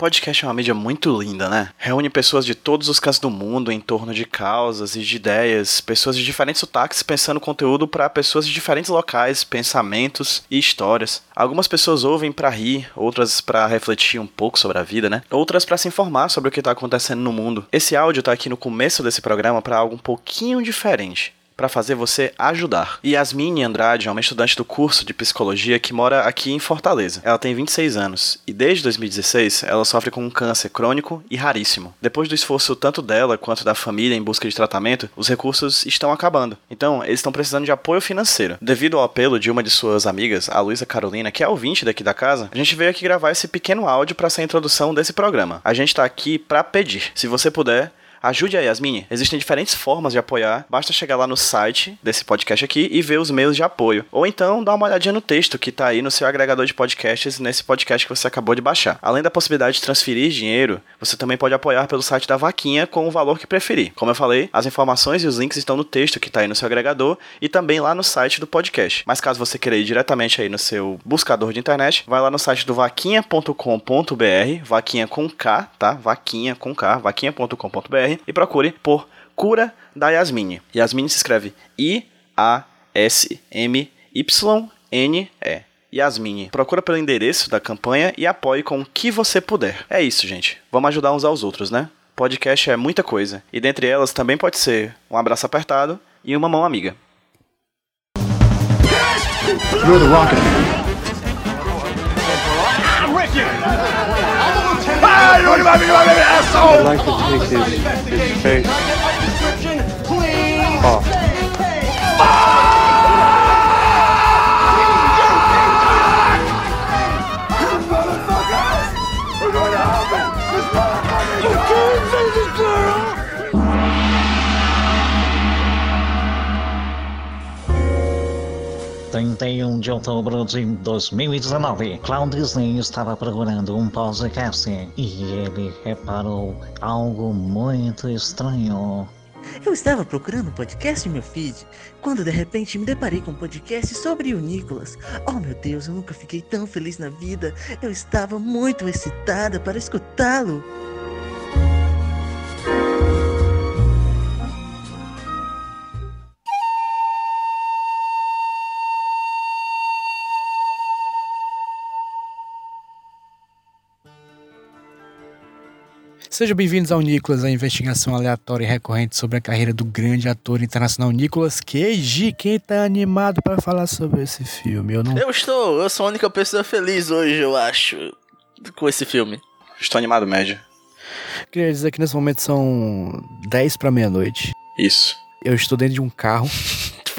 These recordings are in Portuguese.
Podcast é uma mídia muito linda, né? Reúne pessoas de todos os cantos do mundo em torno de causas e de ideias, pessoas de diferentes sotaques pensando conteúdo para pessoas de diferentes locais, pensamentos e histórias. Algumas pessoas ouvem para rir, outras para refletir um pouco sobre a vida, né? Outras para se informar sobre o que tá acontecendo no mundo. Esse áudio tá aqui no começo desse programa para algo um pouquinho diferente para fazer você ajudar. Yasmine Andrade é uma estudante do curso de psicologia que mora aqui em Fortaleza. Ela tem 26 anos e desde 2016 ela sofre com um câncer crônico e raríssimo. Depois do esforço tanto dela quanto da família em busca de tratamento, os recursos estão acabando. Então, eles estão precisando de apoio financeiro. Devido ao apelo de uma de suas amigas, a Luísa Carolina, que é ouvinte daqui da casa, a gente veio aqui gravar esse pequeno áudio para ser a introdução desse programa. A gente tá aqui para pedir. Se você puder, Ajude a Yasmin. Existem diferentes formas de apoiar. Basta chegar lá no site desse podcast aqui e ver os meios de apoio. Ou então dá uma olhadinha no texto que tá aí no seu agregador de podcasts nesse podcast que você acabou de baixar. Além da possibilidade de transferir dinheiro, você também pode apoiar pelo site da Vaquinha com o valor que preferir. Como eu falei, as informações e os links estão no texto que tá aí no seu agregador e também lá no site do podcast. Mas caso você queira ir diretamente aí no seu buscador de internet, vai lá no site do vaquinha.com.br, vaquinha com K, tá? Vaquinha com K, vaquinha.com.br e procure por Cura da Yasmine. Yasmine se escreve I-A-S-M-Y-N-E. Yasmine. Procura pelo endereço da campanha e apoie com o que você puder. É isso, gente. Vamos ajudar uns aos outros, né? Podcast é muita coisa. E dentre elas também pode ser um abraço apertado e uma mão amiga. You're the rocket. I'd like to take his, his face off. Trinta e um de outubro de 2019, Cloud Disney estava procurando um podcast e ele reparou algo muito estranho. Eu estava procurando um podcast em meu feed, quando de repente me deparei com um podcast sobre o Nicolas. Oh meu Deus, eu nunca fiquei tão feliz na vida. Eu estava muito excitada para escutá-lo. Sejam bem-vindos ao Nicolas, a investigação aleatória e recorrente sobre a carreira do grande ator internacional Nicolas Cage. Quem tá animado para falar sobre esse filme? Eu não. Eu estou, eu sou a única pessoa feliz hoje, eu acho, com esse filme. Estou animado, médio. Queria dizer que nesse momento são 10 para meia-noite. Isso. Eu estou dentro de um carro.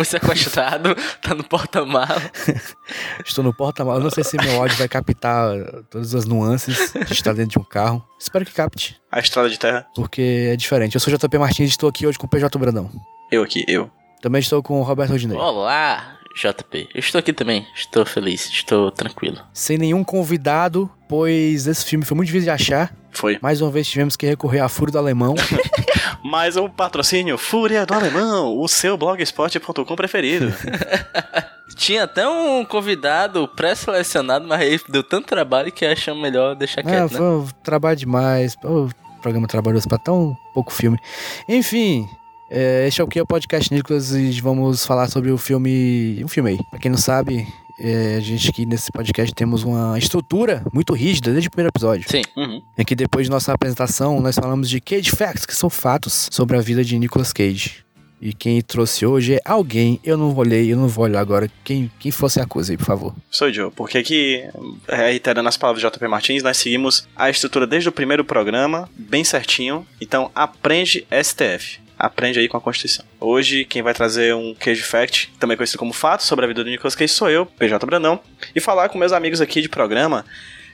Foi sequestrado, tá no porta-mala. Estou no porta-malas. Eu não sei se meu áudio vai captar todas as nuances de estar dentro de um carro. Espero que capte, A estrada de terra. porque é diferente. Eu sou JP Martins e estou aqui hoje com o PJ Brandão. Eu aqui, eu. Também estou com o Roberto Rodinei. Olá, JP. Eu estou aqui também, estou feliz, estou tranquilo. Sem nenhum convidado, pois esse filme foi muito difícil de achar. Foi. Mais uma vez tivemos que recorrer à Fúria do Alemão. Mais um patrocínio, Fúria do Alemão, o seu blogspot.com preferido. Tinha até um convidado pré-selecionado, mas aí deu tanto trabalho que achamos melhor deixar ah, quieto, né? foi um trabalho demais. O programa trabalhoso pra tão pouco filme. Enfim, é, este é o que é o podcast Nicolas e vamos falar sobre o filme. Um filme aí. Pra quem não sabe, é, a gente aqui nesse podcast temos uma estrutura muito rígida desde o primeiro episódio. Sim. Uhum. É que depois de nossa apresentação, nós falamos de Cage Facts, que são fatos sobre a vida de Nicolas Cage. E quem trouxe hoje é alguém, eu não olhei, eu não vou olhar agora. Quem, quem fosse acuse aí, por favor. Sou Joe, porque aqui, reiterando as palavras de JP Martins, nós seguimos a estrutura desde o primeiro programa, bem certinho. Então, aprende STF. Aprende aí com a Constituição. Hoje, quem vai trazer um Cage Fact, também conhecido como fato, sobre a vida do Nicolas Cage, sou eu, PJ Brandão. E falar com meus amigos aqui de programa,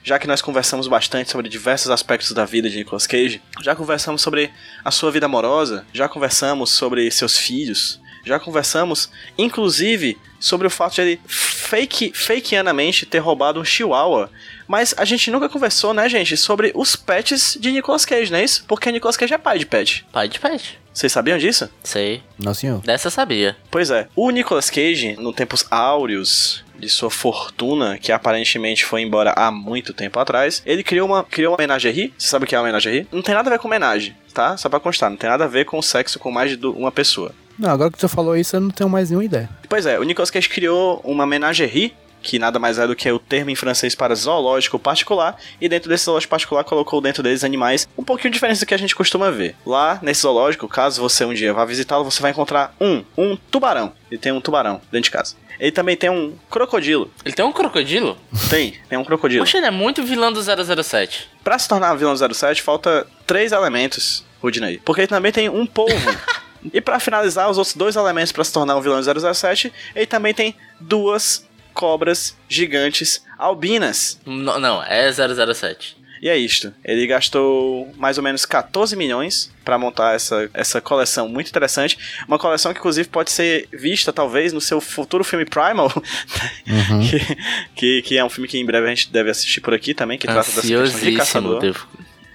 já que nós conversamos bastante sobre diversos aspectos da vida de Nicolas Cage, já conversamos sobre a sua vida amorosa, já conversamos sobre seus filhos, já conversamos, inclusive, sobre o fato de ele fake, fakeanamente ter roubado um chihuahua. Mas a gente nunca conversou, né, gente, sobre os pets de Nicolas Cage, não é isso? Porque Nicolas Cage é pai de pet. Pai de pet. Vocês sabiam disso? Sei. Não, senhor. Dessa eu sabia. Pois é. O Nicolas Cage, no tempos áureos de sua fortuna, que aparentemente foi embora há muito tempo atrás, ele criou uma, criou uma menagerie. Você sabe o que é uma menagerie? Não tem nada a ver com homenagem, tá? Só pra constar, não tem nada a ver com sexo com mais de uma pessoa. Não, agora que tu falou isso, eu não tenho mais nenhuma ideia. Pois é, o Nicolas Cage criou uma menagerie, que nada mais é do que o termo em francês para zoológico particular, e dentro desse zoológico particular colocou dentro deles animais um pouquinho diferentes do que a gente costuma ver. Lá, nesse zoológico, caso você um dia vá visitá-lo, você vai encontrar um, um tubarão. Ele tem um tubarão dentro de casa. Ele também tem um crocodilo. Ele tem um crocodilo? Tem, tem um crocodilo. Poxa, ele é muito vilão do 007. Pra se tornar vilão 07, falta três elementos, Rudney. Porque ele também tem um polvo. e pra finalizar, os outros dois elementos pra se tornar um vilão 007, ele também tem duas cobras gigantes albinas. Não, não, é 007. E é isto. Ele gastou mais ou menos 14 milhões pra montar essa, essa coleção muito interessante. Uma coleção que, inclusive, pode ser vista, talvez, no seu futuro filme Primal. que, que, que é um filme que em breve a gente deve assistir por aqui também, que trata dessa questão de caçador devo.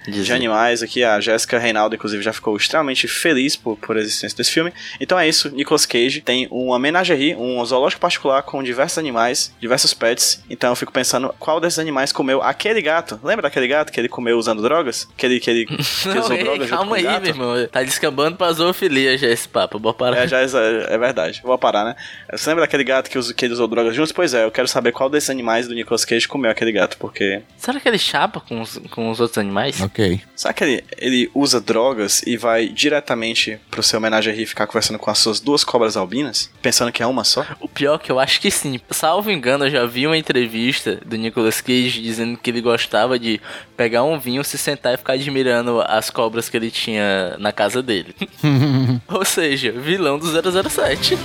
De animais aqui. A Jéssica Reinaldo, inclusive, já ficou extremamente feliz por, por a existência desse filme. Então é isso, Nicolas Cage tem uma menagerie, um zoológico particular com diversos animais, diversos pets. Então eu fico pensando qual desses animais comeu aquele gato. Lembra daquele gato que ele comeu usando drogas? Que ele, que ele, que Não, usou ei, drogas junto com calma aí, gato? meu irmão. Tá descambando pra zoofilia já esse papo. Bora parar. É, já é, é verdade. Vou parar, né? Você lembra daquele gato que, que ele usou drogas juntos? Pois é, eu quero saber qual desses animais do Nicolas Cage comeu aquele gato, porque Será que ele chapa com os, com os outros animais? Ok. Será que ele, ele usa drogas e vai diretamente pro seu homenagem ficar conversando com as suas duas cobras albinas? Pensando que é uma só? O pior é que eu acho que sim. Salvo engano, eu já vi uma entrevista do Nicolas Cage dizendo que ele gostava de pegar um vinho, se sentar e ficar admirando as cobras que ele tinha na casa dele. Ou seja, vilão do 007.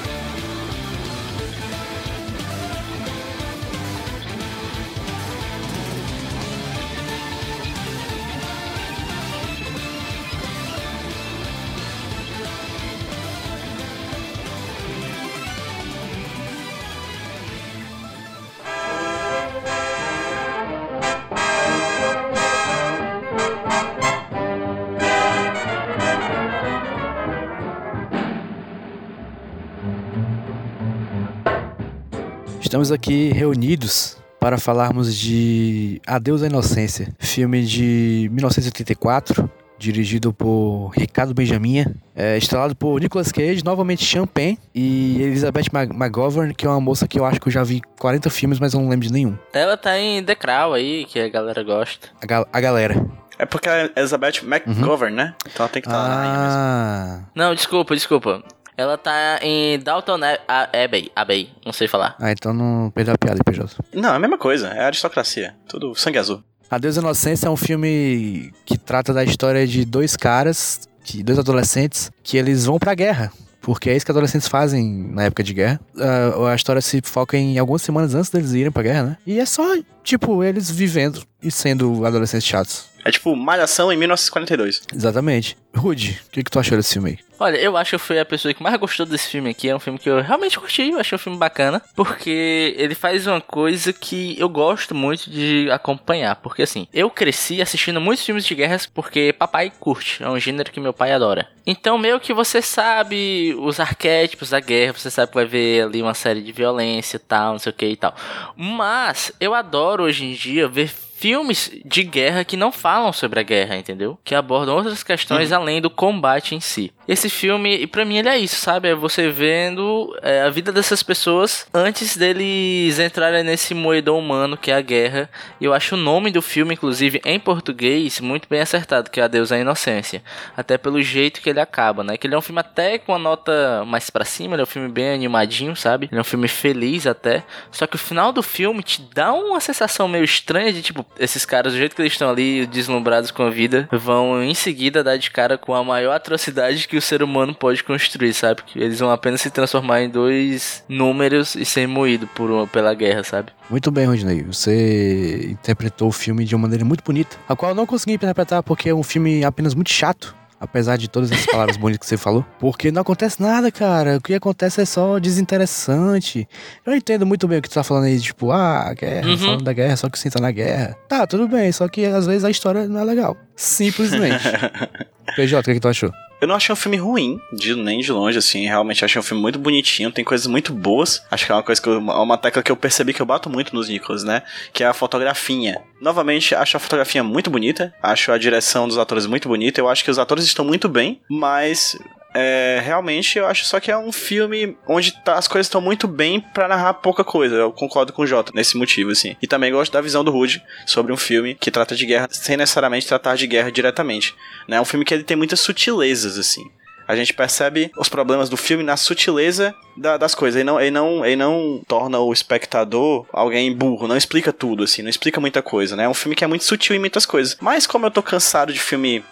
Estamos aqui reunidos para falarmos de Adeus à Inocência, filme de 1984, dirigido por Ricardo Benjamin, é, estrelado por Nicolas Cage, novamente Champagne, e Elizabeth McGovern, que é uma moça que eu acho que eu já vi 40 filmes, mas eu não lembro de nenhum. Ela tá em The Crown aí, que a galera gosta. A, gal- a galera. É porque é Elizabeth McGovern, né? Então ela tem que estar mesmo. Ah, Não, desculpa, desculpa. Ela tá em Dalton A- A- Abbey, Abbey, não sei falar. ah, então não perdeu a piada PJ. Não, é a mesma coisa. É aristocracia. Tudo sangue azul. Adeus à Inocência é um filme que trata da história de dois caras, que, dois adolescentes, que eles vão pra guerra. Porque é isso que adolescentes fazem na época de guerra. Ah, a história se foca em algumas semanas antes deles irem pra guerra, né? E é só, tipo, eles vivendo e sendo adolescentes chatos. É tipo Malhação em 1942. Exatamente. Rude, o que, que tu achou desse filme aí? Olha, eu acho que eu fui a pessoa que mais gostou desse filme aqui. É um filme que eu realmente curti, eu achei um filme bacana. Porque ele faz uma coisa que eu gosto muito de acompanhar. Porque assim, eu cresci assistindo muitos filmes de guerras porque papai curte. É um gênero que meu pai adora. Então, meio que você sabe os arquétipos da guerra, você sabe que vai ver ali uma série de violência e tal, não sei o que e tal. Mas eu adoro hoje em dia ver filmes de guerra que não falam sobre a guerra, entendeu? Que abordam outras questões além do combate em si. Esse filme, e pra mim ele é isso, sabe? É você vendo é, a vida dessas pessoas antes deles entrarem nesse moedor humano que é a guerra. E eu acho o nome do filme, inclusive em português, muito bem acertado, que é Adeus à Inocência. Até pelo jeito que ele acaba, né? Que ele é um filme até com a nota mais pra cima, ele é um filme bem animadinho, sabe? Ele é um filme feliz até. Só que o final do filme te dá uma sensação meio estranha de tipo, esses caras, do jeito que eles estão ali, deslumbrados com a vida, vão em seguida dar de cara com a maior atrocidade que o ser humano pode construir, sabe? Que eles vão apenas se transformar em dois números e ser moído por uma, pela guerra, sabe? Muito bem, Rodney. Você interpretou o filme de uma maneira muito bonita, a qual eu não consegui interpretar porque é um filme apenas muito chato. Apesar de todas as palavras bonitas que você falou. Porque não acontece nada, cara. O que acontece é só desinteressante. Eu entendo muito bem o que tu tá falando aí, tipo, ah, guerra, Uhum. falando da guerra, só que você tá na guerra. Tá, tudo bem, só que às vezes a história não é legal. Simplesmente. PJ, o que, que tu achou? Eu não achei um filme ruim, de, nem de longe, assim. Realmente achei um filme muito bonitinho, tem coisas muito boas. Acho que é uma coisa que eu, uma tecla que eu percebi que eu bato muito nos Nicholas, né? Que é a fotografia. Novamente, acho a fotografia muito bonita, acho a direção dos atores muito bonita. Eu acho que os atores estão muito bem, mas é, realmente eu acho só que é um filme onde tá, as coisas estão muito bem para narrar pouca coisa. Eu concordo com o Jota nesse motivo, assim. E também gosto da visão do Rude sobre um filme que trata de guerra sem necessariamente tratar de guerra diretamente. Né? É um filme que ele tem muitas sutilezas, assim. A gente percebe os problemas do filme na sutileza da, das coisas. Ele não, ele, não, ele não torna o espectador alguém burro, não explica tudo, assim, não explica muita coisa, né? É um filme que é muito sutil em muitas coisas. Mas como eu tô cansado de filme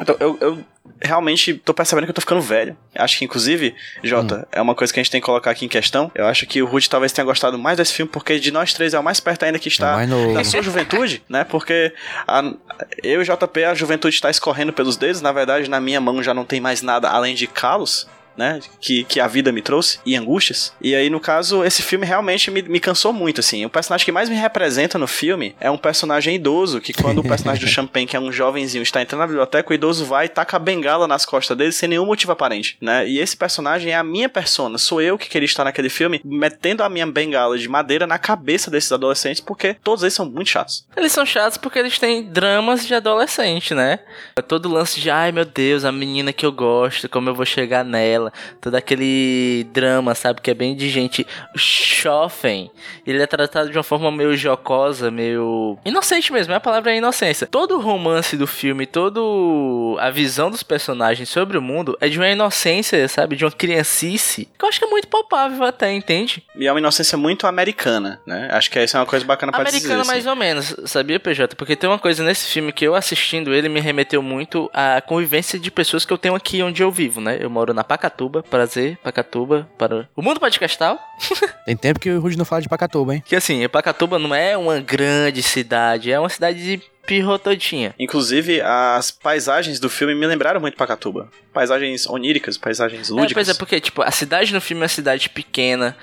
então, eu, eu realmente tô percebendo que eu tô ficando velho. Acho que, inclusive, Jota, hum. é uma coisa que a gente tem que colocar aqui em questão. Eu acho que o Rudy talvez tenha gostado mais desse filme, porque de nós três é o mais perto ainda que está é no... da sua juventude, né? Porque a, eu e JP, a juventude está escorrendo pelos dedos. Na verdade, na minha mão já não tem mais nada além de calos né? Que, que a vida me trouxe e angústias. E aí, no caso, esse filme realmente me, me cansou muito, assim. O personagem que mais me representa no filme é um personagem idoso, que quando o personagem do Champagne, que é um jovenzinho, está entrando na biblioteca, o idoso vai e taca a bengala nas costas dele sem nenhum motivo aparente, né? E esse personagem é a minha persona, sou eu que queria estar naquele filme, metendo a minha bengala de madeira na cabeça desses adolescentes, porque todos eles são muito chatos. Eles são chatos porque eles têm dramas de adolescente, né? É todo lance de, ai meu Deus, a menina que eu gosto, como eu vou chegar nela todo aquele drama, sabe? Que é bem de gente. Chofem, ele é tratado de uma forma meio jocosa, meio. inocente mesmo, é a palavra é inocência. Todo o romance do filme, todo a visão dos personagens sobre o mundo é de uma inocência, sabe? De uma criancice, que eu acho que é muito palpável até, entende? E é uma inocência muito americana, né? Acho que essa é uma coisa bacana pra americana, dizer. Americana mais assim. ou menos, sabia, PJ? Porque tem uma coisa nesse filme que eu assistindo ele me remeteu muito à convivência de pessoas que eu tenho aqui onde eu vivo, né? Eu moro na Pacatu Pacatuba, prazer, Pacatuba, para o mundo podcastal. Tem tempo que o Rudy não fala de Pacatuba, hein? Que assim, Pacatuba não é uma grande cidade, é uma cidade de pirrotodinha. Inclusive, as paisagens do filme me lembraram muito Pacatuba. Paisagens oníricas, paisagens lúdicas. É, pois é, porque, tipo, a cidade no filme é uma cidade pequena,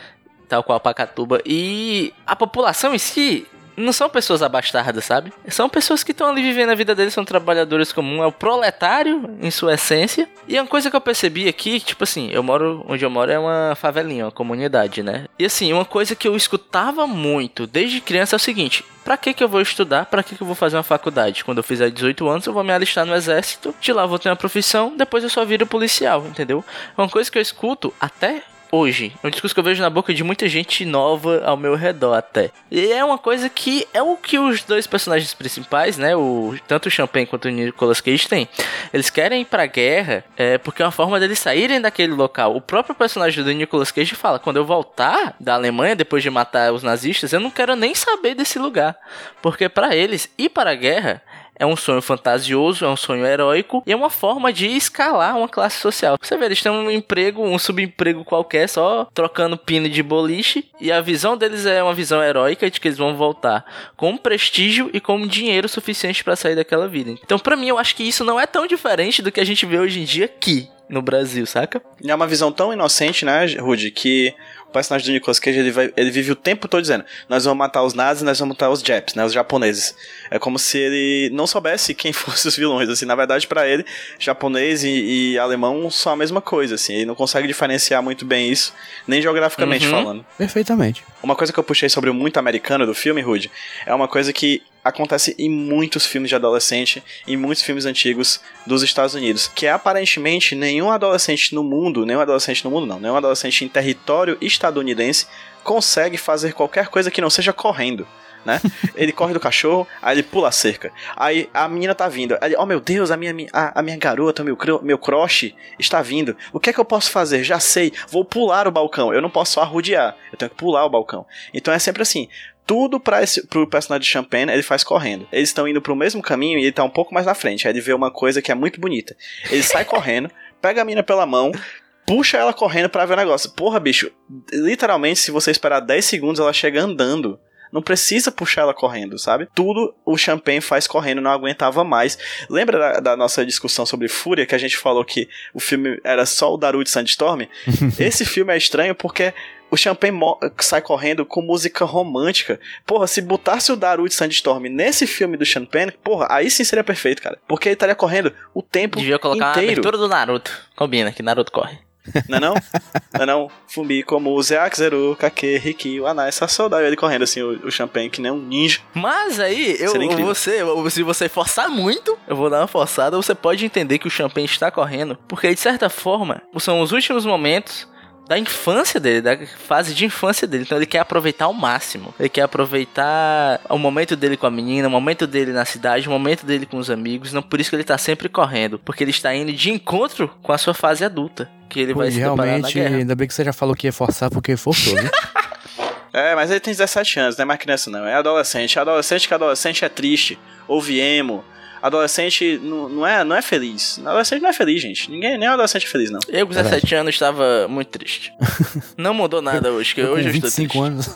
tal qual Pacatuba, e a população em si não são pessoas abastardas, sabe? São pessoas que estão ali vivendo a vida deles, são trabalhadores comuns, é o proletário em sua essência. E é uma coisa que eu percebi aqui, tipo assim, eu moro, onde eu moro é uma favelinha, uma comunidade, né? E assim, uma coisa que eu escutava muito desde criança é o seguinte: Pra que que eu vou estudar? Pra que que eu vou fazer uma faculdade? Quando eu fizer 18 anos, eu vou me alistar no exército, de lá eu vou ter uma profissão, depois eu só viro policial, entendeu? É uma coisa que eu escuto até hoje. É um discurso que eu vejo na boca de muita gente nova ao meu redor até. E é uma coisa que é o que os dois personagens principais, né, o tanto o Champagne quanto o Nicolas Cage têm. Eles querem ir pra guerra é, porque é uma forma deles saírem daquele local. O próprio personagem do Nicolas Cage fala: quando eu voltar da Alemanha depois de matar os nazistas, eu não quero nem saber desse lugar, porque para eles ir para a guerra é um sonho fantasioso, é um sonho heróico e é uma forma de escalar uma classe social. Você vê, eles têm um emprego, um subemprego qualquer, só trocando pino de boliche e a visão deles é uma visão heróica de que eles vão voltar com prestígio e com dinheiro suficiente para sair daquela vida. Então, para mim, eu acho que isso não é tão diferente do que a gente vê hoje em dia aqui no Brasil, saca? É uma visão tão inocente, né, Rudy, que o personagem do Nicolas Cage ele, vai, ele vive o tempo todo dizendo: Nós vamos matar os nazis, nós vamos matar os Japs, né? Os japoneses. É como se ele não soubesse quem fossem os vilões. Assim, na verdade, para ele, japonês e, e, alemão são a mesma coisa. Assim, ele não consegue diferenciar muito bem isso, nem geograficamente uhum. falando. Perfeitamente. Uma coisa que eu puxei sobre o muito americano do filme, Rude, é uma coisa que acontece em muitos filmes de adolescente, em muitos filmes antigos dos Estados Unidos, que é aparentemente nenhum adolescente no mundo, nenhum adolescente no mundo não, nenhum adolescente em território estadunidense consegue fazer qualquer coisa que não seja correndo. Né? Ele corre do cachorro, aí ele pula a cerca. Aí a menina tá vindo. Aí, oh meu Deus, a minha, a, a minha garota, meu, meu crush está vindo. O que é que eu posso fazer? Já sei, vou pular o balcão. Eu não posso só arrudear, eu tenho que pular o balcão. Então é sempre assim tudo para esse pro personagem de Champagne ele faz correndo. Eles estão indo pro mesmo caminho e ele tá um pouco mais na frente. Aí ele vê uma coisa que é muito bonita. Ele sai correndo, pega a mina pela mão, puxa ela correndo para ver o negócio. Porra, bicho, literalmente, se você esperar 10 segundos, ela chega andando Não precisa puxar ela correndo, sabe? Tudo o Champagne faz correndo, não aguentava mais. Lembra da, da nossa discussão sobre Fúria, que a gente falou que o filme era só o Daru de Sandstorm? Esse filme é estranho porque o Champagne sai correndo com música romântica. Porra, se botasse o Daru de Sandstorm nesse filme do Champagne, porra, aí sim seria perfeito, cara. Porque ele estaria correndo o tempo Devia colocar inteiro. abertura do Naruto. Combina, que Naruto corre. Não é não? Não é não? Fumi como Zeak Zeru, Kake, Riki, Anai, essa saudade ele correndo assim, o, o Champagne, que nem um ninja. Mas aí, eu, você, se você forçar muito, eu vou dar uma forçada, você pode entender que o Champagne está correndo, porque de certa forma, são os últimos momentos da infância dele, da fase de infância dele. Então ele quer aproveitar ao máximo. Ele quer aproveitar o momento dele com a menina, o momento dele na cidade, o momento dele com os amigos. Não por isso que ele tá sempre correndo, porque ele está indo de encontro com a sua fase adulta, que ele Pô, vai se realmente, ainda bem que você já falou que ia forçar porque forçou, viu? É, mas ele tem 17 anos, não é mais criança não, é adolescente. Adolescente que adolescente é triste, ouve emo. Adolescente não, não, é, não é feliz. Adolescente não é feliz, gente. Ninguém, nem adolescente é feliz, não. Eu com 17 anos estava muito triste. Não mudou nada hoje, que Eu hoje com eu estou 25 triste. anos.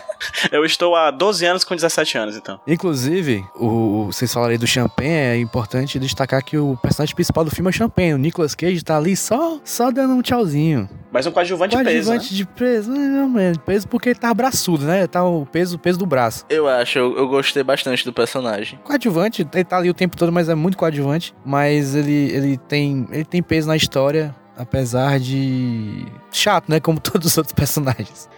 Eu estou há 12 anos com 17 anos, então. Inclusive, o, o- vocês falaram aí do Champagne, é importante destacar que o personagem principal do filme é o Champagne. O Nicolas Cage tá ali só, só dando um tchauzinho. Mas um coadjuvante peso, né? Coadjuvante de peso, não, não, peso porque ele tá braçudo, né? Tá o peso, o peso do braço. Eu acho, eu, eu gostei bastante do personagem. Coadjuvante, ele tá ali o tempo todo, mas é muito coadjuvante. Mas ele, ele, tem, ele tem peso na história, apesar de. chato, né? Como todos os outros personagens.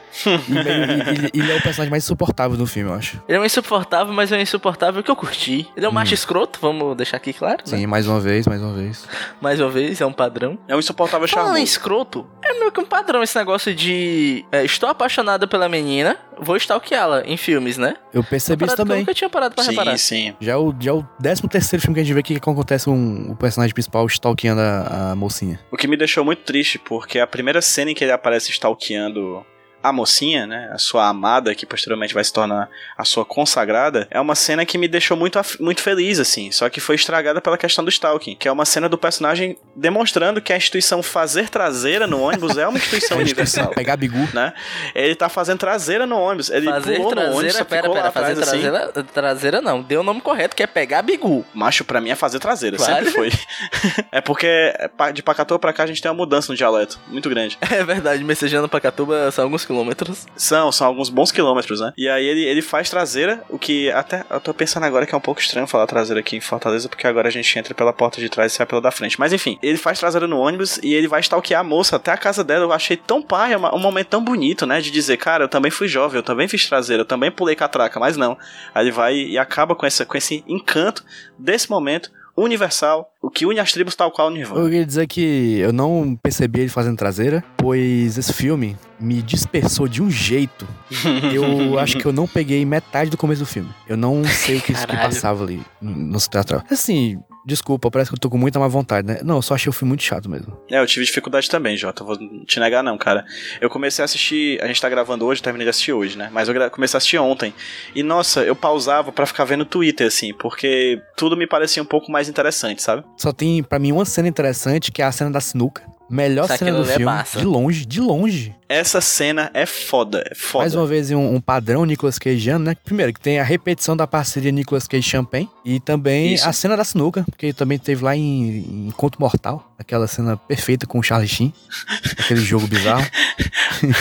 E ele, ele- ele é o personagem mais insuportável do filme, eu acho. Ele é um insuportável, mas é um insuportável que eu curti. Ele é um Hum. macho escroto, vamos deixar aqui claro, né? Sim, mais uma vez, mais uma vez. Mais uma vez, é um padrão. É um insuportável Falando em escroto, é meio que um padrão esse negócio de... é, estou apaixonada pela menina, vou stalkeá-la em filmes, né? Eu percebi isso que Eu também. nunca tinha parado pra reparar. Sim, sim. Já é o, já é o 13 terceiro filme que a gente vê que acontece um, o personagem principal stalkeando a, a mocinha. O que me deixou muito triste, porque a primeira cena em que ele aparece stalkeando a mocinha, né, a sua amada, que posteriormente vai se tornar a sua consagrada, é uma cena que me deixou muito, muito feliz, assim, só que foi estragada pela questão do stalking, que é uma cena do personagem demonstrando que a instituição fazer traseira no ônibus é uma instituição universal. Pegar bigu. Né? Ele tá fazendo traseira no ônibus. Ele Fazer pulou no ônibus, traseira, pera, lá pera, fazer atrás, assim. traseira, traseira não, deu o nome correto, que é pegar bigu. Macho, pra mim é fazer traseira, Claro. sempre foi. é porque é de Pacatoa pra cá a gente tem uma mudança no dialeto, muito grande. É verdade, Messejana pra Catuba são alguns quilômetros. São, são alguns bons quilômetros, né? E aí ele, ele faz traseira, o que até eu tô pensando agora que é um pouco estranho falar traseira aqui em Fortaleza, porque agora a gente entra pela porta de trás e sai pela da frente. Mas enfim, ele faz traseira no ônibus e ele vai stalkear a moça até a casa dela. Eu achei tão pai, um momento tão bonito, né? De dizer, cara, eu também fui jovem, eu também fiz traseira, eu também pulei catraca, mas não. Aí ele vai e acaba com, essa, com esse encanto desse momento universal, o que une as tribos tal qual o Nirvana. Eu queria dizer que eu não percebi ele fazendo traseira, pois esse filme me dispersou de um jeito. Eu acho que eu não peguei metade do começo do filme. Eu não sei o que, isso que passava ali no, no teatral. Assim, desculpa, parece que eu tô com muita má vontade, né? Não, eu só achei o filme muito chato mesmo. É, eu tive dificuldade também, Jota. Vou te negar, não, cara. Eu comecei a assistir. A gente tá gravando hoje, terminei de assistir hoje, né? Mas eu comecei a assistir ontem. E nossa, eu pausava pra ficar vendo Twitter, assim, porque tudo me parecia um pouco mais interessante, sabe? Só tem, pra mim, uma cena interessante, que é a cena da sinuca. Melhor Isso, cena do é filme. massa. de longe, de longe. Essa cena é foda, é foda. Mais uma vez, um, um padrão Nicolas Cageano, né? Primeiro, que tem a repetição da parceria Nicolas Cage Champagne. E também Isso. a cena da sinuca, porque também teve lá em, em Encontro Mortal. Aquela cena perfeita com o Charlie Sheen. aquele jogo bizarro.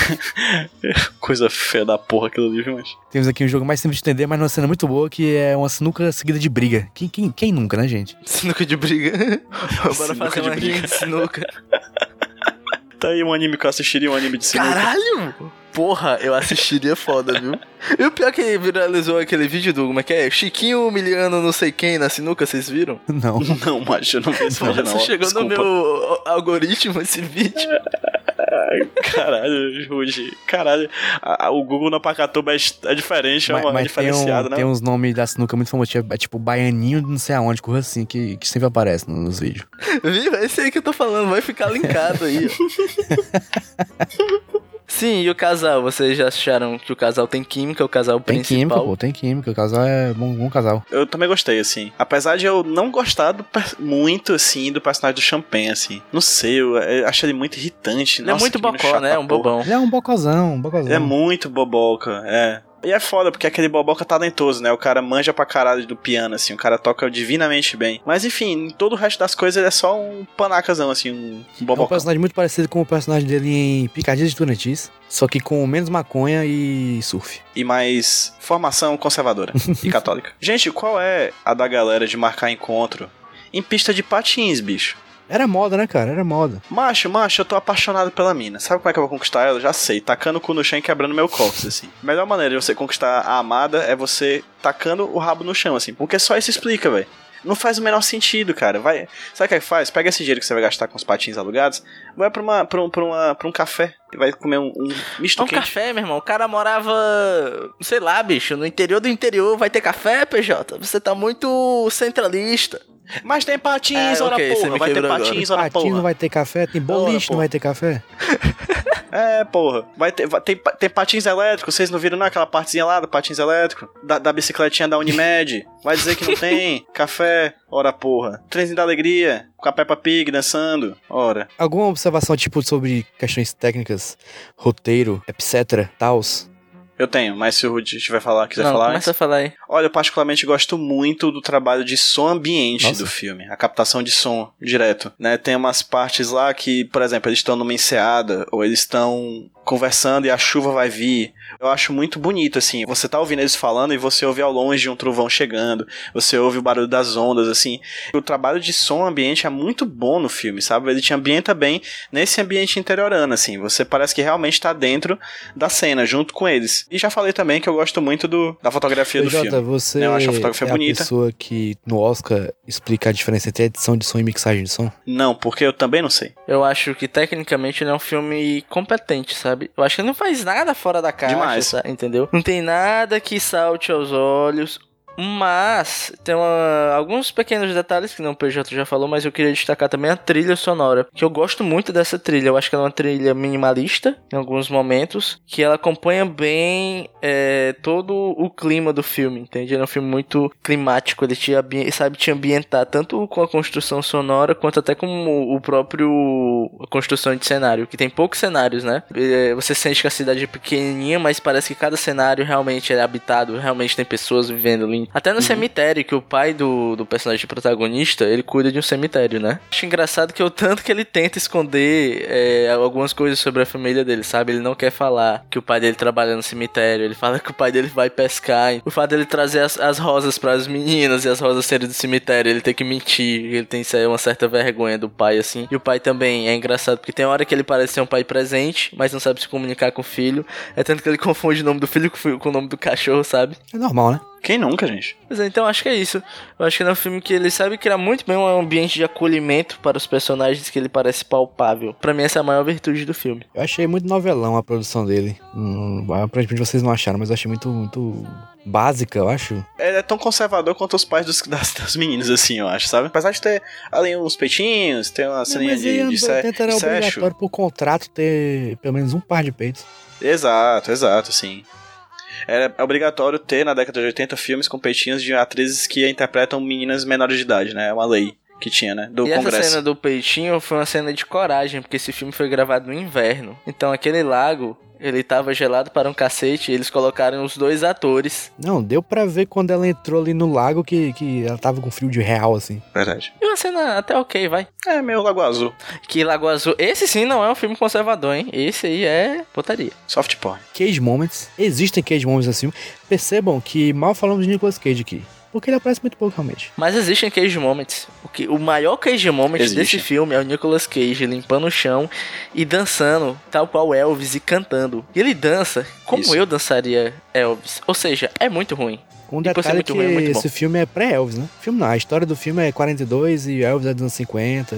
Coisa feia da porra aquilo ali, viu, mas... Temos aqui um jogo mais simples de entender, mas uma cena muito boa, que é uma sinuca seguida de briga. Quem, quem, quem nunca, né, gente? Sinuca de briga. Bora Sinuca fazer de uma briga. de sinuca. Tá aí um anime que eu assistiria, um anime de sinuca. Caralho! Porra, eu assistiria foda, viu? E o pior é que viralizou aquele vídeo do, como é que é? Chiquinho humilhando não sei quem na sinuca, vocês viram? Não. Não, macho, eu não vi esse vídeo, não. Chegou Desculpa. no meu algoritmo esse vídeo. Caralho, Rude. Caralho. A- a- o Google na Pacatuba é, é diferente, é mas uma mas tem, diferenciada, um, né? tem uns nomes da sinuca muito famosos. É tipo Baianinho de não sei aonde, coisa assim, que, que sempre aparece nos vídeos. Viu? É esse aí que eu tô falando, vai ficar linkado aí. Sim, e o casal? Vocês já acharam que o casal tem química, o casal Tem principal? química, pô, tem química. O casal é bom, bom casal. Eu também gostei, assim. Apesar de eu não gostar do muito, assim, do personagem do Champagne, assim. Não sei, eu, eu achei ele muito irritante. Ele é Nossa, muito que menino bocó, né? da Um bobão. Ele é um bocozão, um bocozão. Ele é muito boboca, é. E é foda, porque aquele boboca talentoso, né? O cara manja pra caralho do piano, assim. O cara toca divinamente bem. Mas enfim, em todo o resto das coisas ele é só um panacazão, assim, um É um boboca. personagem muito parecido com o personagem dele em Picadilha de Turantis, só que com menos maconha e surf. e mais formação conservadora e católica. Gente, qual é a da galera de marcar encontro em pista de patins, bicho? Era moda, né, cara? Era moda. Macho, macho, eu tô apaixonado pela mina. Sabe como é que eu vou conquistar ela? Já sei, tacando o cu no chão e quebrando meu cóccix, assim. A melhor maneira de você conquistar a amada é você tacando o rabo no chão, assim. Porque só isso explica, velho. Não faz o menor sentido, cara. Vai, sabe o que é que faz? Pega esse dinheiro que você vai gastar com os patins alugados, vai pra, uma, pra, um, pra, uma, pra um café e vai comer um, um misto Um quente. café, meu irmão. O cara morava, sei lá, bicho, no interior do interior. Vai ter café, PJ? Você tá muito centralista. Mas tem patins, É, ora ok, você porra. Vai ter patins, ora Patinho porra. não vai ter café, tem boliche, porra. não vai ter café. É, porra. Vai ter, vai, tem, tem patins elétricos, vocês não viram não aquela partezinha lá do patins elétrico? Da, da bicicletinha da Unimed? Vai dizer que não tem? Café? Ora, porra. Trenzinho da alegria, com a Peppa Pig dançando? Ora. Alguma observação, tipo, sobre questões técnicas, roteiro, etc, tals? Eu tenho, mas se o Rudy tiver falar, quiser Não, falar. começa a falar aí. Olha, eu particularmente gosto muito do trabalho de som ambiente Nossa. do filme, a captação de som direto, né? Tem umas partes lá que, por exemplo, eles estão numa enseada ou eles estão conversando e a chuva vai vir. Eu acho muito bonito assim. Você tá ouvindo eles falando e você ouve ao longe um trovão chegando, você ouve o barulho das ondas assim. O trabalho de som ambiente é muito bom no filme, sabe? Ele te ambienta bem nesse ambiente interiorano assim. Você parece que realmente tá dentro da cena junto com eles. E já falei também que eu gosto muito do, da fotografia do Jota, filme. você Eu acho a fotografia é bonita. a pessoa que no Oscar explica a diferença entre edição de som e mixagem de som? Não, porque eu também não sei. Eu acho que tecnicamente ele é um filme competente, sabe? Eu acho que ele não faz nada fora da caixa, Demais. sa- entendeu? Não tem nada que salte aos olhos. Mas tem uma- alguns pequenos detalhes que não o PJ já falou, mas eu queria destacar também a trilha sonora. Que eu gosto muito dessa trilha. Eu acho que ela é uma trilha minimalista em alguns momentos. Que ela acompanha bem é, todo o clima do filme, entende? É um filme muito climático. Ele te sabe te ambientar tanto com a construção sonora quanto até com o o próprio a construção de cenário. Que tem poucos cenários, né? É, Você sente que a cidade é pequenininha, mas parece que cada cenário realmente é habitado, realmente tem pessoas vivendo ali. Até no cemitério, que o pai do, do personagem protagonista, ele cuida de um cemitério, né? Acho engraçado que o tanto que ele tenta esconder é, algumas coisas sobre a família dele, sabe? Ele não quer falar que o pai dele trabalha no cemitério, ele fala que o pai dele vai pescar. O fato dele trazer as, as rosas para as meninas e as rosas serem do cemitério, ele tem que mentir, ele tem uma certa vergonha do pai, assim. E o pai também é engraçado, porque tem hora que ele parece ser um pai presente, mas não sabe se comunicar com o filho. É tanto que ele confunde o nome do filho com o nome do cachorro, sabe? É normal, né? Quem nunca, gente? Mas é, então acho que é isso. Eu acho que ele é um filme que ele sabe criar muito bem um ambiente de acolhimento para os personagens que ele parece palpável. Pra mim essa é a maior virtude do filme. Eu achei muito novelão a produção dele. Hum, aparentemente vocês não acharam, mas eu achei muito, muito básica, eu acho. Ele é tão conservador quanto os pais dos, das, das meninas, assim, eu acho, sabe? Apesar de ter ali uns peitinhos, ter uma ceninha mas de, aí de, anos se- 80 era de obrigatório por contrato ter pelo menos um par de peitos. Exato, exato, sim. Era obrigatório ter na década de 80 filmes com peitinhos de atrizes que interpretam meninas menores de idade, né? É uma lei que tinha, né? Do e essa Congresso. cena do peitinho foi uma cena de coragem, porque esse filme foi gravado no inverno. Então aquele lago, ele tava gelado para um cacete e eles colocaram os dois atores. Não, deu pra ver quando ela entrou ali no lago que, que ela tava com frio de real, assim. Verdade. E uma cena até ok, vai. É, meio Lago Azul. Que Lago Azul, esse sim não é um filme conservador, hein? Esse aí é putaria. Soft porn. Cage Moments. Existem Cage Moments assim. Percebam que mal falamos de Nicolas Cage aqui. Porque ele aparece muito pouco, realmente. Mas existem Cage Moments. O, que, o maior Cage Moment Existe. desse filme é o Nicolas Cage limpando o chão e dançando, tal qual Elvis, e cantando. E ele dança como Isso. eu dançaria Elvis. Ou seja, é muito ruim. Um por ser detalhe muito que ruim, é muito bom. esse filme é pré-Elvis, né? Filme não, a história do filme é 42 e Elvis é dos anos 50.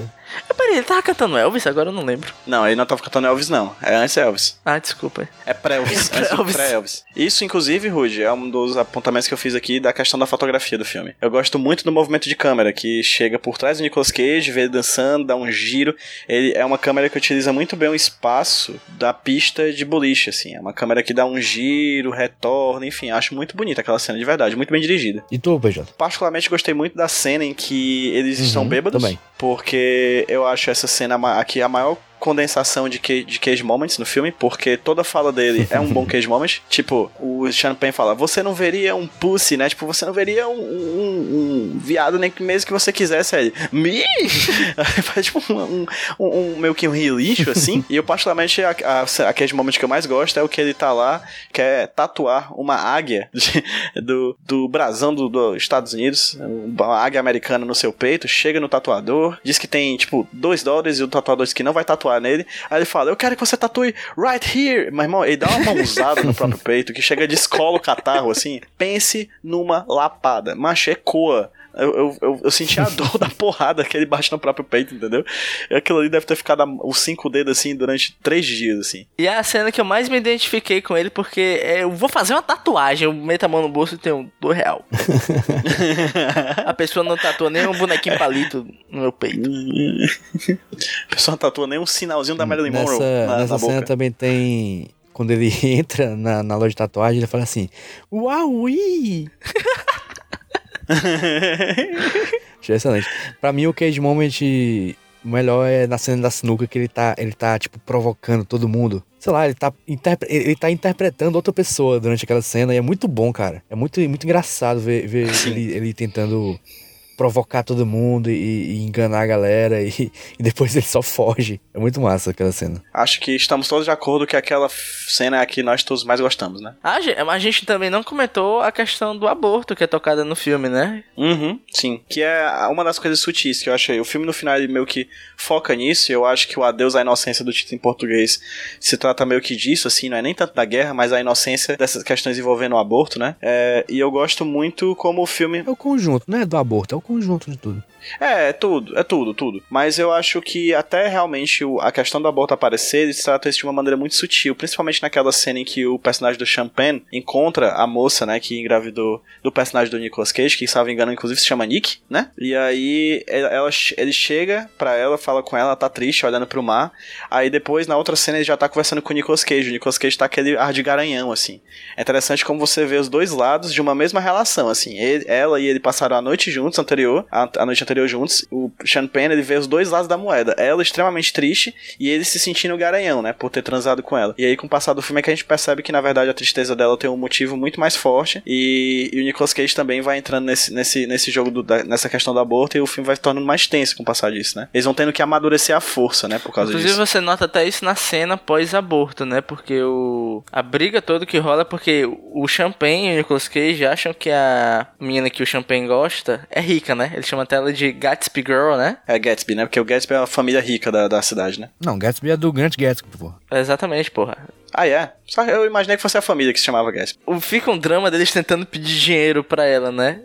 Ah, peraí, ele tava cantando Elvis? Agora eu não lembro. Não, ele não tava cantando Elvis, não. É antes Elvis. Ah, desculpa. É pré-Elvis. É pré-Elvis. pré-Elvis. Isso, inclusive, Rude, é um dos apontamentos que eu fiz aqui da questão da fotografia do filme. Eu gosto muito do movimento de câmera, que chega por trás do Nicolas Cage, vê ele dançando, dá um giro. Ele é uma câmera que utiliza muito bem o espaço da pista de boliche, assim. É uma câmera que dá um giro, retorna, enfim. Acho muito bonita aquela cena, de verdade. Muito bem dirigida. E tu, PJ? Particularmente gostei muito da cena em que eles Uhum, estão bêbados. também. Porque eu acho essa cena aqui a maior condensação de, que, de cage moments no filme, porque toda fala dele é um bom cage moment. Tipo, o Champagne fala, você não veria um pussy, né? Tipo, você não veria um, um, um viado nem mesmo que você quisesse. Aí, me? Faz tipo um, um, um, meio que um lixo, assim. e eu, particularmente, a, a, a cage moment que eu mais gosto é o que ele tá lá, quer tatuar uma águia de- do, do brasão do- dos Estados Unidos, uma águia americana no seu peito, chega no tatuador, diz que tem, tipo, dois dólares e o tatuador diz que não vai tatuar nele. Aí ele fala, eu quero que você tatue right here. Mas, irmão, ele dá uma mãozada no próprio peito que chega de escola o catarro, assim. Pense numa lapada. Macho, ecoa. Eu, eu, eu, eu senti a dor da porrada que ele bate no próprio peito, entendeu? E aquilo ali deve ter ficado os cinco dedos assim durante três dias, assim. E é a cena que eu mais me identifiquei com ele, porque é, eu vou fazer uma tatuagem, eu meto a mão no bolso e tenho do real. a pessoa não tatua nem um bonequinho palito no meu peito. A pessoa não tatua nem um sinalzinho da Marilyn Monroe Nessa, na, nessa na cena também tem. Quando ele entra na, na loja de tatuagem, ele fala assim! Achei excelente. Pra mim, o Cage Moment o melhor é na cena da sinuca que ele tá, ele tá, tipo, provocando todo mundo. Sei lá, ele tá, interpre- ele tá interpretando outra pessoa durante aquela cena e é muito bom, cara. É muito, muito engraçado ver, ver ele, ele tentando provocar todo mundo e, e enganar a galera e, e depois ele só foge. É muito massa aquela cena. Acho que estamos todos de acordo que aquela cena é a que nós todos mais gostamos, né? Ah, a gente também não comentou a questão do aborto que é tocada no filme, né? Uhum, sim. Que é uma das coisas sutis que eu achei. O filme no final ele meio que foca nisso, e eu acho que o Adeus à Inocência do título em português se trata meio que disso, assim, não é nem tanto da guerra, mas a inocência dessas questões envolvendo o aborto, né? É, e eu gosto muito como o filme É o conjunto, não é do aborto, é o conjunto de tudo. É, é tudo, é tudo, tudo. Mas eu acho que até realmente o- a questão do aborto aparecer, eles tratam isso de uma maneira muito sutil, principalmente naquela cena em que o personagem do Champagne encontra a moça, né, que engravidou do personagem do Nicolas Cage, que, salvo engano, inclusive se chama Nick, né? E aí ela, ele chega pra ela, fala com ela, ela tá triste, olhando pro mar. Aí depois, na outra cena, ele já tá conversando com o Nicolas Cage. O Nicolas Cage tá aquele ar de garanhão, assim. É interessante como você vê os dois lados de uma mesma relação, assim. Ele- ela e ele passaram a noite juntos, anterior, a, a noite anterior juntos. O Sean Penn, ele vê os dois lados da moeda. Ela extremamente triste e ele se sentindo garanhão, né, por ter transado com ela. E aí, com o passar do filme, é que a gente percebe que, na verdade, a tristeza dela tem um motivo muito mais forte. E, e o Nicolas Cage também vai entrando nesse, nesse, nesse jogo, do- da- nessa questão do aborto, e o filme vai se tornando mais tenso com o passar disso, né. Eles vão tendo que amadurecer a força, né, por causa Inclusive disso. você nota até isso na cena pós-aborto, né? Porque o a briga toda que rola é porque o Champagne e o Nicolas Cage acham que a menina que o Champagne gosta é rica, né? Ele chama até ela de Gatsby Girl, né? É Gatsby, né, porque o Gatsby é a família rica da, da cidade, né. Não, Gatsby é do Grant Gatsby, pô. Exatamente, porra. Ah, é? Só eu imaginei que fosse a família que se chamava Gatsby. O- Fica um drama deles tentando pedir dinheiro pra ela, né?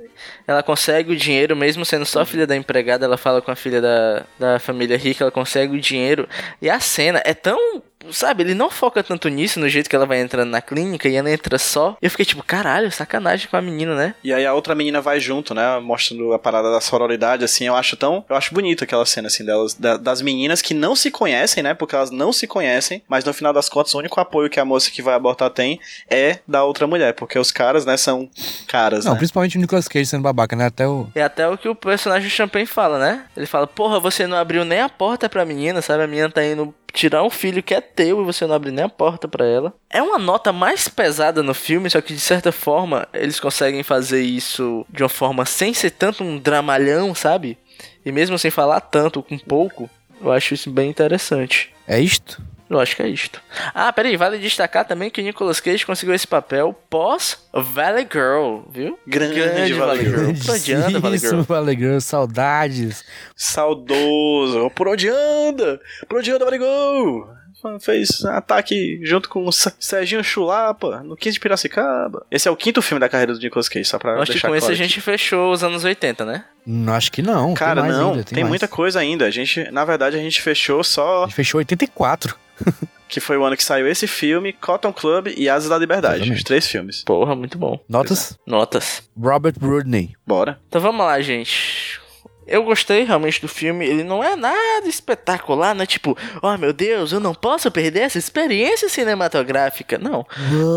Ela consegue o dinheiro, mesmo sendo só filha da empregada, ela fala com a filha da, da família rica, ela consegue o dinheiro. E a cena é tão. Sabe, ele não foca tanto nisso, no jeito que ela vai entrando na clínica e ela entra só. E eu fiquei tipo, caralho, sacanagem com a menina, né? E aí a outra menina vai junto, né? Mostrando a parada da sororidade, assim. Eu acho tão. Eu acho bonito aquela cena, assim, delas, da- das meninas que não se conhecem, né? Porque elas não se conhecem, mas no final das contas, o único apoio que a moça que vai abortar tem é da outra mulher. Porque os caras, né, são caras, Não, né? principalmente o Nicolas Cage sendo babaca, né? Até o. E até o que o personagem do Champagne fala, né? Ele fala, porra, você não abriu nem a porta pra menina, sabe? A menina tá indo tirar um filho que é teu e você não abre nem a porta pra ela. É uma nota mais pesada no filme, só que de certa forma eles conseguem fazer isso de uma forma sem ser tanto um dramalhão, sabe? E mesmo sem falar tanto, com pouco, eu acho isso bem interessante. É isto? Eu acho que é isto. Ah, peraí, vale destacar também que o Nicolas Cage conseguiu esse papel pós Valley Girl, viu? Grande Valley Girl. Por onde anda, Valley Girl? Valley Girl, saudades. Saudoso. Por onde anda? Por onde anda, Barigol? Fez ataque junto com o Serginho Chulapa no 15 de Piracicaba. Esse é o quinto filme da carreira do Nicolas Cage, só pra Eu acho que deixar com esse claro a gente fechou os anos 80, né? Não, acho que não. Cara, tem mais não, ainda, tem, mais. muita coisa ainda. A gente, na verdade, a gente fechou A só gente fechou 84. que foi o ano que saiu esse filme, Cotton Club e Asas da Liberdade. Exatamente. Os três filmes. Porra, muito bom. Notas? Notas. Robert Rodney. Bora. Então vamos lá, gente. Eu gostei realmente do filme. Ele não é nada espetacular, não é tipo, oh meu Deus, eu não posso perder essa experiência cinematográfica. Não.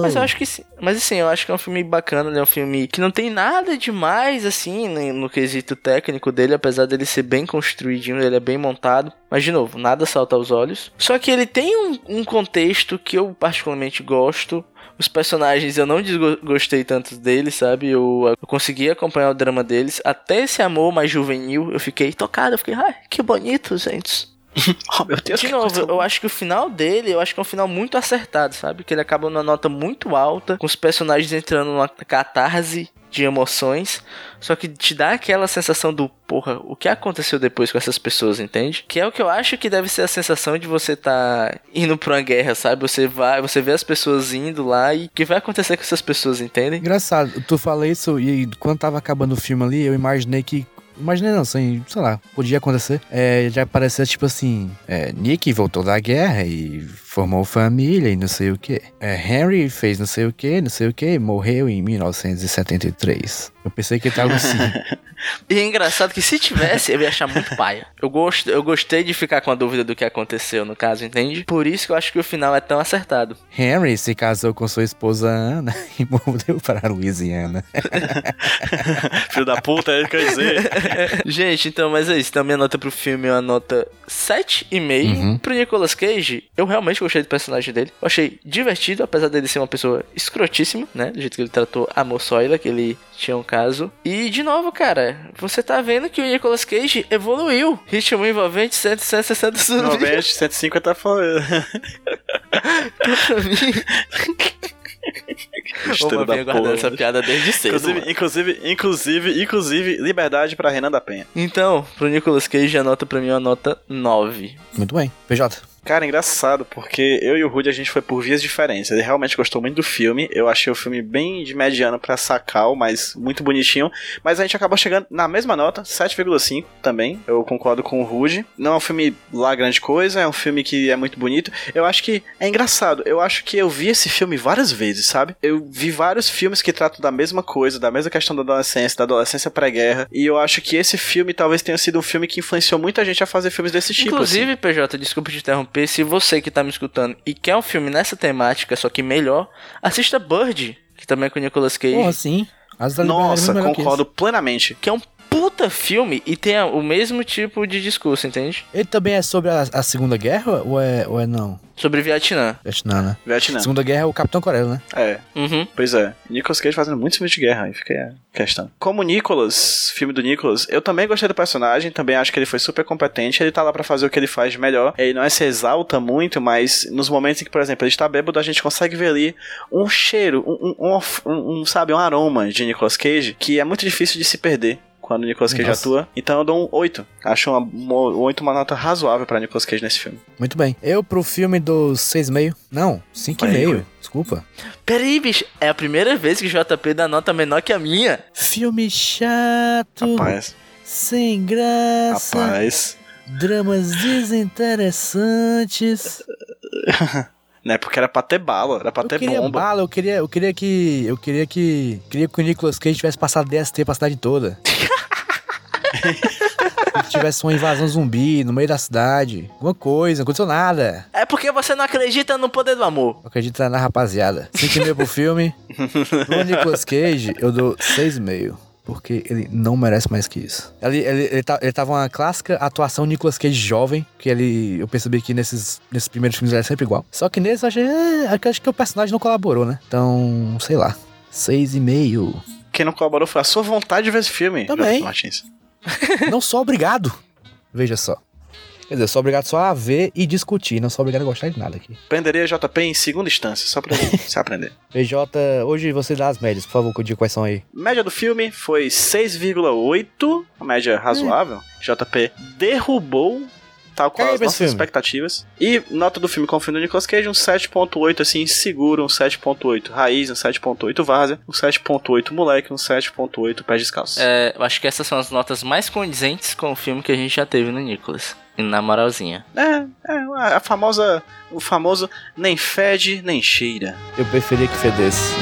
Mas eu acho que sim. Mas assim, eu acho que é um filme bacana, né? É um filme que não tem nada demais, assim, né, no quesito técnico dele, apesar dele ser bem construidinho, ele é bem montado. Mas, de novo, nada salta aos olhos. Só que ele tem um, um contexto que eu particularmente gosto. Os personagens eu não desgostei tanto deles, sabe? Eu, eu, consegui acompanhar o drama deles. Até esse amor mais juvenil, eu fiquei tocado. Eu fiquei, ai, que bonito, gente. oh, meu Deus, De novo, eu acho que o final dele, eu acho que é um final muito acertado, sabe? Que ele acaba numa nota muito alta, com os personagens entrando numa catarse de emoções, só que te dá aquela sensação do, porra, o que aconteceu depois com essas pessoas, entende? Que é o que eu acho que deve ser a sensação de você tá indo pra uma guerra, sabe? Você vai, você vê as pessoas indo lá e o que vai acontecer com essas pessoas, entende? Engraçado, tu falou isso e quando tava acabando o filme ali, eu imaginei que Imaginei não, assim, sei lá, podia acontecer. É, já parecia tipo assim: é, Nick voltou da guerra e formou família e não sei o que. É, Henry fez não sei o que, não sei o que, morreu em 1973. Eu pensei que ele tava assim. e é engraçado que se tivesse, eu ia achar muito paia. Eu, gost, eu gostei de ficar com a dúvida do que aconteceu no caso, entende? Por isso que eu acho que o final é tão acertado. Henry se casou com sua esposa Ana e mudou para Louisiana. Filho da puta, é isso que eu ia dizer. Gente, então, mas é isso. Então, minha nota pro filme é uma nota 7,5. Uhum. Pro Nicolas Cage, eu realmente gostei do personagem dele. Eu achei divertido, apesar dele ser uma pessoa escrotíssima, né? Do jeito que ele tratou a Moçoila, que ele tinha um caso. E, de novo, cara, você tá vendo que o Nicolas Cage evoluiu. Ritmo envolvente, 160 subs. 90, 150 foi. pra mim... Ô, vinha guardando essa piada desde cedo. Inclusive, inclusive, inclusive, inclusive, liberdade pra Renan da Penha. Então, pro Nicolas Cage, a nota pra mim é uma nota 9. Muito bem. PJ. Cara, engraçado, porque eu e o Rudy a gente foi por vias diferentes. Ele realmente gostou muito do filme. Eu achei o filme bem de mediano pra sacal, mas muito bonitinho. Mas a gente acabou chegando na mesma nota, 7,5 também. Eu concordo com o Rudy. Não é um filme lá grande coisa, é um filme que é muito bonito. Eu acho que é engraçado. Eu acho que eu vi esse filme várias vezes, sabe? Eu vi vários filmes que tratam da mesma coisa, da mesma questão da adolescência, da adolescência pré-guerra. E eu acho que esse filme talvez tenha sido um filme que influenciou muita gente a fazer filmes desse tipo. Inclusive, assim. PJ, desculpa te interromper se você que tá me escutando e quer um filme nessa temática, só que melhor, assista Bird, que também é com o Nicolas Cage. Pô, sim. Nossa, concordo que plenamente. Que é um puta filme e tem o mesmo tipo de discurso, entende? Ele também é sobre a, a Segunda Guerra ou é, ou é não? Sobre Vietnã. Vietnã, né? Vietnã. Segunda Guerra é o Capitão Coreia, né? É. Uhum. Pois é. Nicolas Cage fazendo muitos filmes de guerra, aí fica a questão. Como Nicolas, filme do Nicolas, eu também gostei do personagem, também acho que ele foi super competente, ele tá lá pra fazer o que ele faz de melhor. Ele não é se exalta muito, mas nos momentos em que, por exemplo, ele está bêbado, a gente consegue ver ali um cheiro, um, um, um, um sabe, um aroma de Nicolas Cage que é muito difícil de se perder quando o Nicolas Cage Nossa. atua. Então eu dou um 8. Acho uma, 8 uma nota razoável pra Nicolas Cage nesse filme. Muito bem. Eu pro filme do 6,5. Não, 5,5. Desculpa. Peraí, bicho. É a primeira vez que o JP dá nota menor que a minha. Filme chato. Rapaz. Sem graça. Rapaz. Dramas desinteressantes. né? Porque era pra ter bala, era pra eu ter queria bomba. bala, eu queria, eu queria que. Eu queria que. Queria que o Nicolas Cage tivesse passado DST pra cidade toda. que tivesse uma invasão zumbi no meio da cidade. Alguma coisa, não aconteceu nada. É porque você não acredita no poder do amor. Não acredita na rapaziada. 5,5 pro filme. Pro Nicolas Cage, eu dou 6,5 porque ele não merece mais que isso. Ele, ele, ele, tá, ele tava uma clássica atuação Nicolas Cage jovem, que ele, eu percebi que nesses, nesses primeiros filmes ele é sempre igual. Só que nesse eu achei, é, acho que o personagem não colaborou, né? Então, sei lá, seis e meio. Quem não colaborou foi a sua vontade de ver esse filme. Também. não sou obrigado. Veja só. Quer dizer, eu sou obrigado só a ver e discutir, não sou obrigado a gostar de nada aqui. Prenderia JP em segunda instância, só pra você aprender. PJ, hoje você dá as médias, por favor, diga quais são aí. Média do filme foi 6,8, uma média razoável. É. JP derrubou tal qual as nossas filme. expectativas. E nota do filme com o filme do Nicolas Cage, um 7.8, assim, seguro, um 7.8 raiz, um 7.8 várzea, um 7.8 moleque, um 7.8 pé descalço. É, eu acho que essas são as notas mais condizentes com o filme que a gente já teve no Nicolas. Na moralzinha. É, é a famosa. O famoso nem fede, nem cheira. Eu preferia que fedesse.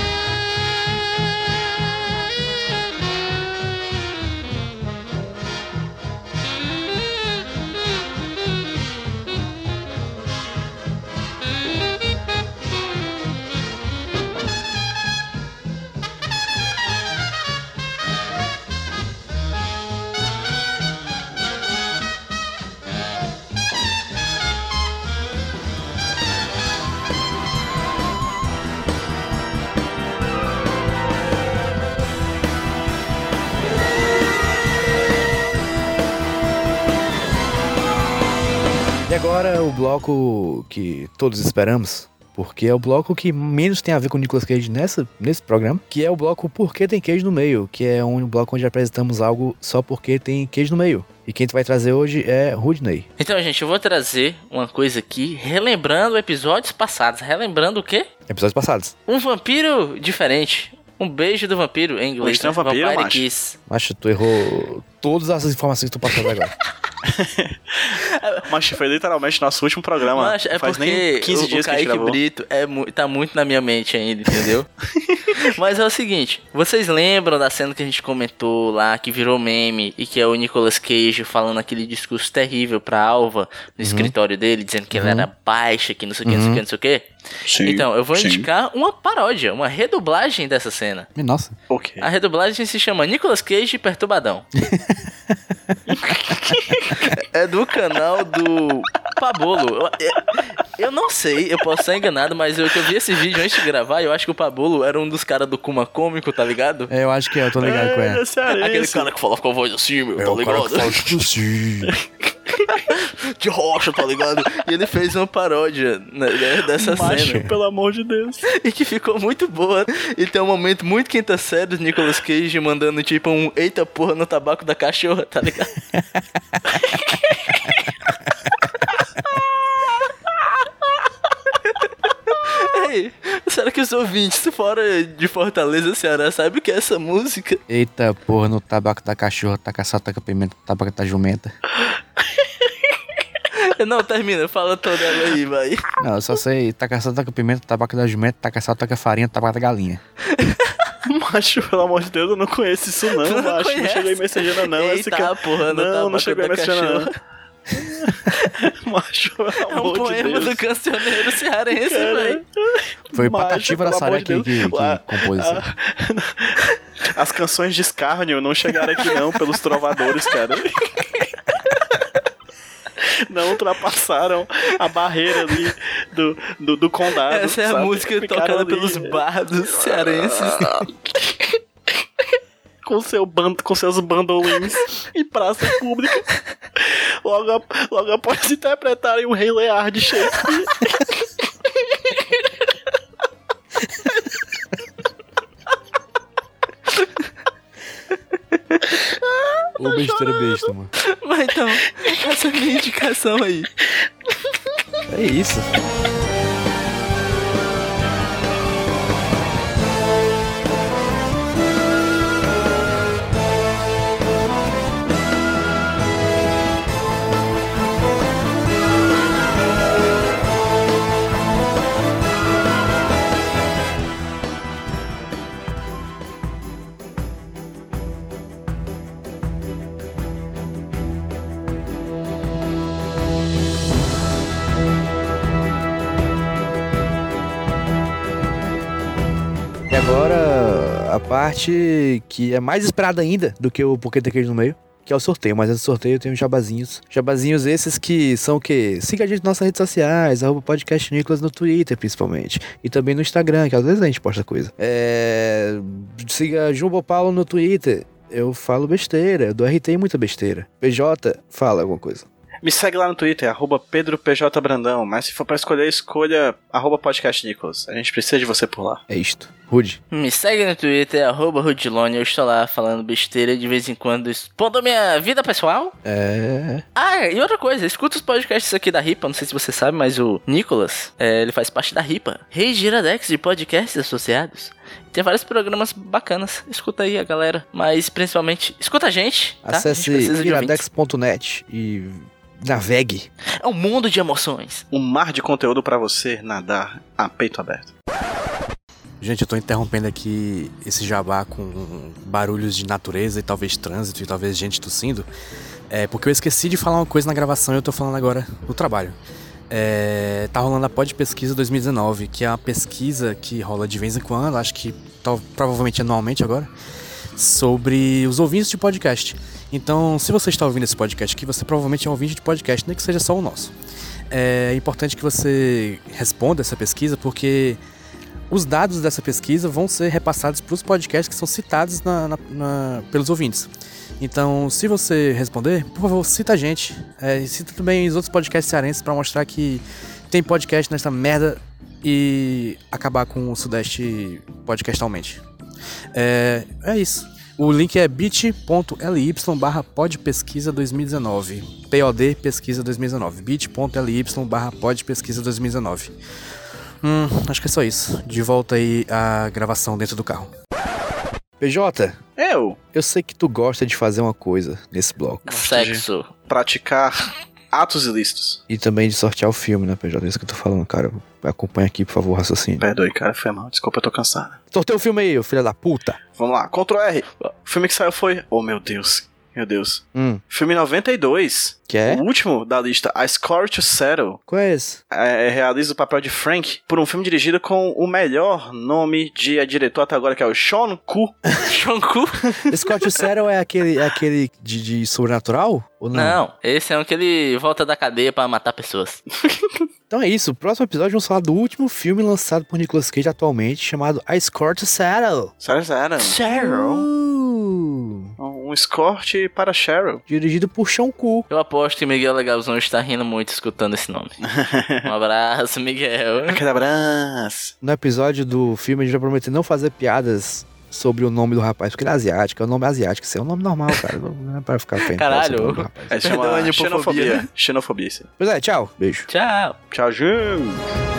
Agora o bloco que todos esperamos, porque é o bloco que menos tem a ver com o Nicolas Cage nessa, nesse programa, que é o bloco Porque Tem Queijo no Meio, que é um bloco onde apresentamos algo só porque tem queijo no meio. E quem tu vai trazer hoje é Rudney. Então, gente, eu vou trazer uma coisa aqui, relembrando episódios passados. Relembrando o quê? Episódios passados. Um vampiro diferente. Um beijo do vampiro em inglês. estranho vampiro, Vampire macho. Kiss. Acho que tu errou todas as informações que tu passou agora. Mas foi literalmente nosso último programa. Mas é Faz porque nem 15 o, dias o que Kaique gravou. Brito é, tá muito na minha mente ainda, entendeu? Mas é o seguinte, vocês lembram da cena que a gente comentou lá, que virou meme, e que é o Nicolas Cage falando aquele discurso terrível pra Alva no escritório dele, dizendo que ela era baixa, que não sei o que, não sei o que, não sei o que? Sim, Então, eu vou sim. indicar uma paródia, uma redublagem dessa cena. Nossa. Ok. A redublagem se chama Nicolas Cage Perturbadão. é do canal do Pabolo. Eu, não sei, eu posso estar enganado, mas eu que eu vi esse vídeo antes de gravar, eu acho que o Pabolo era um dos caras do Kuma Cômico, tá ligado? É, eu acho que é, eu tô ligado com ela. cearense. Aquele cara que falava com a voz assim, meu, É tá o cara ligado? que fala assim. De rocha, tá ligado? E ele fez uma paródia né, né, dessa Macho, cena. pelo amor de Deus. E que ficou muito boa. E tem um momento muito quinta série do Nicolas Cage mandando tipo um eita porra no tabaco da cachorra, tá ligado? Ei, será que os ouvintes fora de Fortaleza, Ceará, sabem o que é essa música? Eita porra, no tabaco da cachorra, taca sal, taca pimenta, tabaco da jumenta. Não, termina, fala toda ela aí, vai. Não, eu só sei taca sal, taca pimenta, tabaco da jumenta, taca sal, taca farinha, tabaco da galinha. Macho, pelo amor de Deus, eu não conheço isso não, Tu não macho. Não conhece? cheguei mensagendo não. esse Eita cara... porra, Não, não tabaco cheguei da mencionando. Macho, É um de poema Deus. do cancioneiro cearense, velho. Foi o Patativa da Saré de que, que, que Ah, compôs isso. ah, As canções de escárnio não chegaram aqui não, pelos trovadores, cara. Não ultrapassaram a barreira ali do, do, do condado. Essa é a sabe? música Ficaram tocada ali, pelos é, bardos cearenses. com, seu bando, com seus bandolins em praça pública. Logo, logo após interpretarem o Rei Lear de Shakespeare. Ô besteira besta, mano. Mas então, essa é a minha indicação aí. É isso. Parte que é mais esperada ainda do que o Porquê Tem Queijo no Meio, que é o sorteio. Mas esse sorteio tem os jabazinhos. Jabazinhos esses que são o quê? Siga a gente nas nossas redes sociais, arroba podcast Nicolas no Twitter, principalmente. E também no Instagram, que às vezes a gente posta coisa. É... Siga Jumbo Paulo no Twitter. Eu falo besteira, do RT muita besteira. PJ, fala alguma coisa. Me segue lá no Twitter, arroba PedroPJBrandão. Mas se for pra escolher, escolha arroba podcast Nicholas. A gente precisa de você por lá. É isto. Rude. Me segue no Twitter, arroba Rudilone. Eu estou lá falando besteira de vez em quando, expondo minha vida pessoal. É. Ah, e outra coisa, escuta os podcasts aqui da RIPA, não sei se você sabe, mas o Nicolas, é, ele faz parte da RIPA. Rei Giradex de podcasts associados. Tem vários programas bacanas. Escuta aí a galera. Mas principalmente, escuta a gente. Tá? Acesse iradex.net e navegue. É um mundo de emoções. Um mar de conteúdo pra você nadar a peito aberto. Gente, eu tô interrompendo aqui esse jabá com barulhos de natureza e talvez trânsito e talvez gente tossindo. É porque eu esqueci de falar uma coisa na gravação e eu tô falando agora no trabalho. É, tá rolando a Pod Pesquisa 2019, que é uma pesquisa que rola de vez em quando, acho que provavelmente anualmente agora, sobre os ouvintes de podcast. Então, se você está ouvindo esse podcast aqui, você provavelmente é um ouvinte de podcast, nem que seja só o nosso. É importante que você responda essa pesquisa, porque os dados dessa pesquisa vão ser repassados para os podcasts que são citados na- na- na- pelos ouvintes. Então, se você responder, por favor, cita a gente. É, cita também os outros podcasts cearenses pra mostrar que tem podcast nessa merda e acabar com o Sudeste podcastalmente. É, é isso. O link é bit.ly barra podpesquisa 2019. POD pesquisa 2019. bit.ly barra podpesquisa 2019. Hum, acho que é só isso. De volta aí à gravação dentro do carro. PJ, Eu eu sei que tu gosta de fazer uma coisa nesse bloco. Sexo. praticar atos ilícitos. E também de sortear o filme, né, PJ? É isso que eu tô falando, cara. Acompanha aqui, por favor, o raciocínio. Perdoe, cara, foi mal. Desculpa, eu tô cansado. Sorteia o filme aí, ô filho da puta. Vamos lá, Ctrl R. O filme que saiu foi. Oh, meu Deus. Meu Deus. Hum, Filme 92. que é? O último da lista, A Score to Settle. Qual é esse? é, realiza o papel de Frank por um filme dirigido com o melhor nome de diretor até agora, que é o Sean Ku. Shonku? Scott Settle é aquele, é aquele de, de sobrenatural? Ou não? Não, esse é um que ele volta da cadeia pra matar pessoas. Então é isso. Próximo episódio vamos falar do último filme lançado por Nicolas Cage atualmente, chamado A Score to Settle. Sério, sério. Um escorte para Cheryl. dirigido por Sean Ku. Eu aposto que Miguel Legalzão está rindo muito escutando esse nome. Um abraço, Miguel. Aquele abraço. No episódio do filme a gente vai prometer não fazer piadas sobre o nome do rapaz, porque ele é asiático, é um nome asiático, isso é um nome normal, cara. Não é pra ficar ofendendo. Caralho. o nome. É, chama xenofobia. xenofobia. Xenofobia. Pois é, tchau. Beijo. Tchau. Tchau, gente.